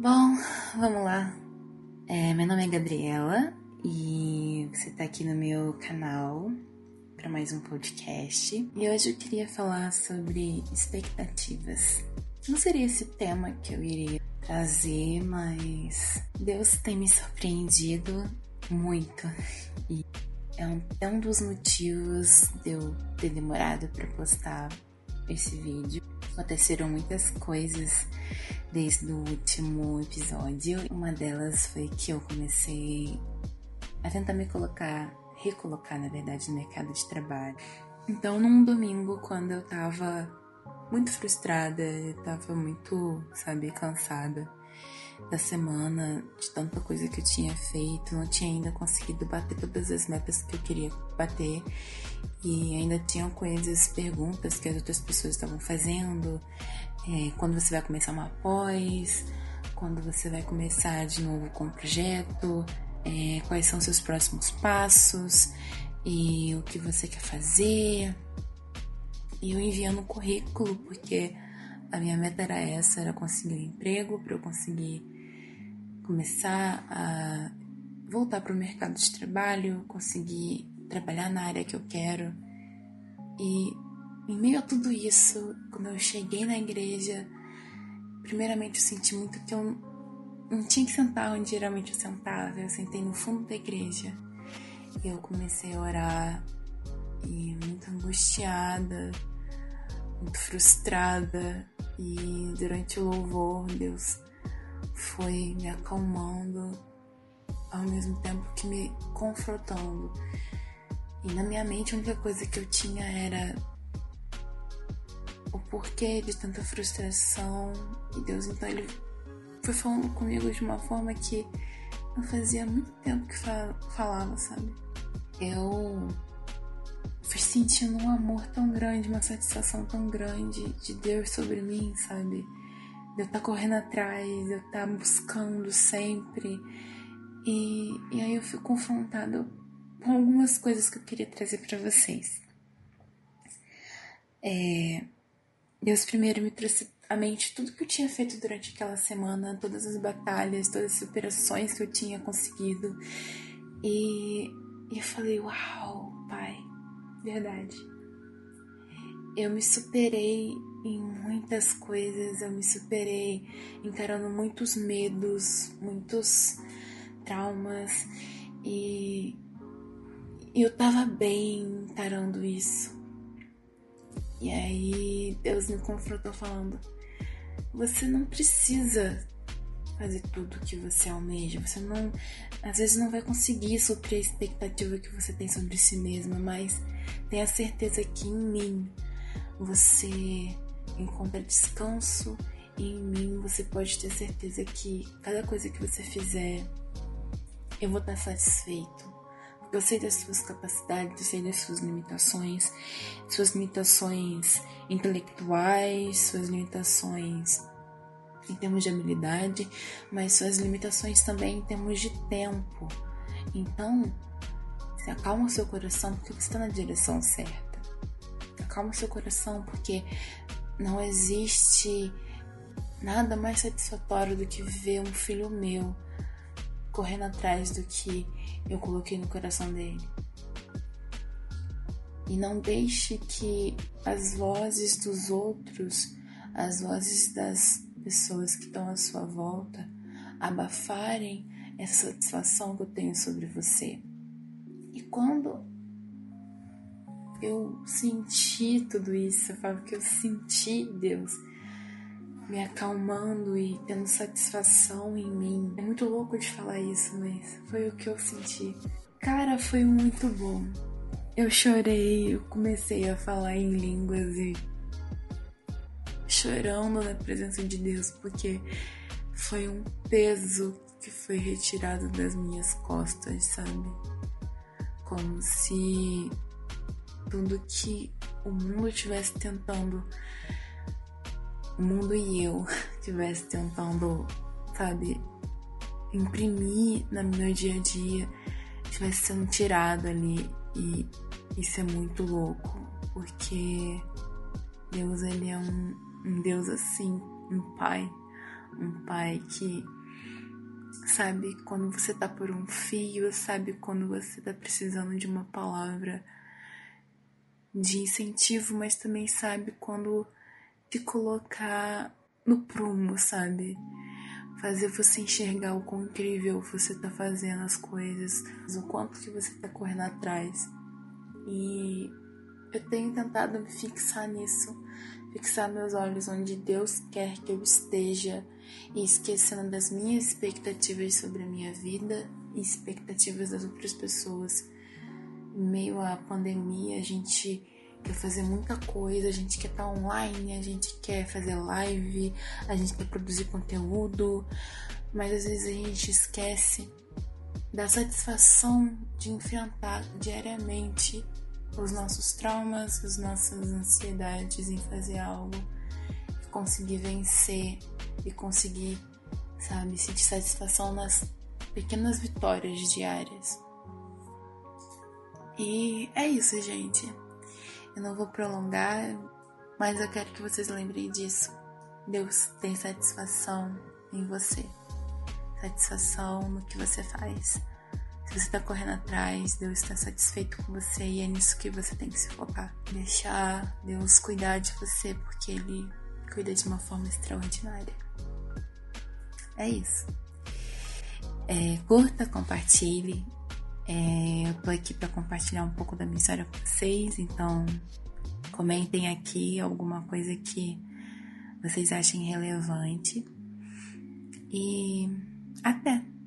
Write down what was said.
Bom, vamos lá. É, meu nome é Gabriela e você tá aqui no meu canal para mais um podcast. E hoje eu queria falar sobre expectativas. Não seria esse tema que eu iria trazer, mas Deus tem me surpreendido muito e é um, é um dos motivos de eu ter demorado para postar esse vídeo. Aconteceram muitas coisas desde o último episódio. Uma delas foi que eu comecei a tentar me colocar, recolocar na verdade, no mercado de trabalho. Então, num domingo, quando eu tava muito frustrada, eu tava muito, sabe, cansada da semana, de tanta coisa que eu tinha feito, não tinha ainda conseguido bater todas as metas que eu queria bater e ainda tinham coisas, perguntas que as outras pessoas estavam fazendo, é, quando você vai começar uma pós, quando você vai começar de novo com o projeto, é, quais são seus próximos passos e o que você quer fazer. E eu enviando currículo porque a minha meta era essa, era conseguir um emprego para eu conseguir começar a voltar para o mercado de trabalho, conseguir trabalhar na área que eu quero. E em meio a tudo isso, quando eu cheguei na igreja, primeiramente eu senti muito que eu não tinha que sentar onde geralmente eu sentava, eu sentei no fundo da igreja. E eu comecei a orar e muito angustiada, muito frustrada. E durante o louvor, Deus foi me acalmando, ao mesmo tempo que me confrontando. E na minha mente a única coisa que eu tinha era o porquê de tanta frustração. E Deus então ele foi falando comigo de uma forma que não fazia muito tempo que falava, sabe? Eu fui sentindo um amor tão grande, uma satisfação tão grande de Deus sobre mim, sabe? De eu estar tá correndo atrás, de eu estar tá buscando sempre. E, e aí eu fui confrontado com algumas coisas que eu queria trazer para vocês. É, Deus primeiro me trouxe à mente tudo que eu tinha feito durante aquela semana, todas as batalhas, todas as superações que eu tinha conseguido. E, e eu falei, uau, pai, verdade. Eu me superei em muitas coisas, eu me superei encarando muitos medos, muitos traumas e eu tava bem encarando isso. E aí Deus me confrontou falando: você não precisa fazer tudo que você almeja. Você não, às vezes não vai conseguir suprir a expectativa que você tem sobre si mesma, mas tenha certeza que em mim você encontra descanso e em mim você pode ter certeza que cada coisa que você fizer eu vou estar satisfeito. Eu sei das suas capacidades, eu sei das suas limitações, suas limitações intelectuais, suas limitações em termos de habilidade, mas suas limitações também em termos de tempo. Então, se acalma o seu coração porque você está na direção certa. Acalma o seu coração porque não existe nada mais satisfatório do que ver um filho meu correndo atrás do que eu coloquei no coração dele. E não deixe que as vozes dos outros, as vozes das pessoas que estão à sua volta, abafarem essa satisfação que eu tenho sobre você. E quando eu senti tudo isso, eu falo que eu senti Deus me acalmando e tendo satisfação em mim. É muito louco de falar isso, mas foi o que eu senti. Cara, foi muito bom. Eu chorei, eu comecei a falar em línguas e chorando na presença de Deus, porque foi um peso que foi retirado das minhas costas, sabe? Como se tudo que o mundo estivesse tentando o mundo e eu estivesse tentando, sabe, imprimir no meu dia a dia, estivesse sendo tirado ali e isso é muito louco, porque Deus ele é um, um Deus assim, um pai, um pai que sabe quando você tá por um fio, sabe quando você tá precisando de uma palavra de incentivo, mas também sabe quando te colocar no prumo, sabe? Fazer você enxergar o quão incrível você tá fazendo as coisas, o quanto que você tá correndo atrás. E eu tenho tentado me fixar nisso, fixar meus olhos onde Deus quer que eu esteja e esquecendo das minhas expectativas sobre a minha vida e expectativas das outras pessoas. Em meio à pandemia, a gente quer fazer muita coisa, a gente quer estar online, a gente quer fazer live, a gente quer produzir conteúdo, mas às vezes a gente esquece da satisfação de enfrentar diariamente os nossos traumas, as nossas ansiedades em fazer algo e conseguir vencer e conseguir, sabe, sentir satisfação nas pequenas vitórias diárias. E é isso, gente. Eu não vou prolongar, mas eu quero que vocês lembrem disso. Deus tem satisfação em você, satisfação no que você faz. Se você está correndo atrás, Deus está satisfeito com você e é nisso que você tem que se focar. Deixar Deus cuidar de você, porque Ele cuida de uma forma extraordinária. É isso. É, curta, compartilhe. É, eu tô aqui para compartilhar um pouco da minha história com vocês, então comentem aqui alguma coisa que vocês achem relevante. E até!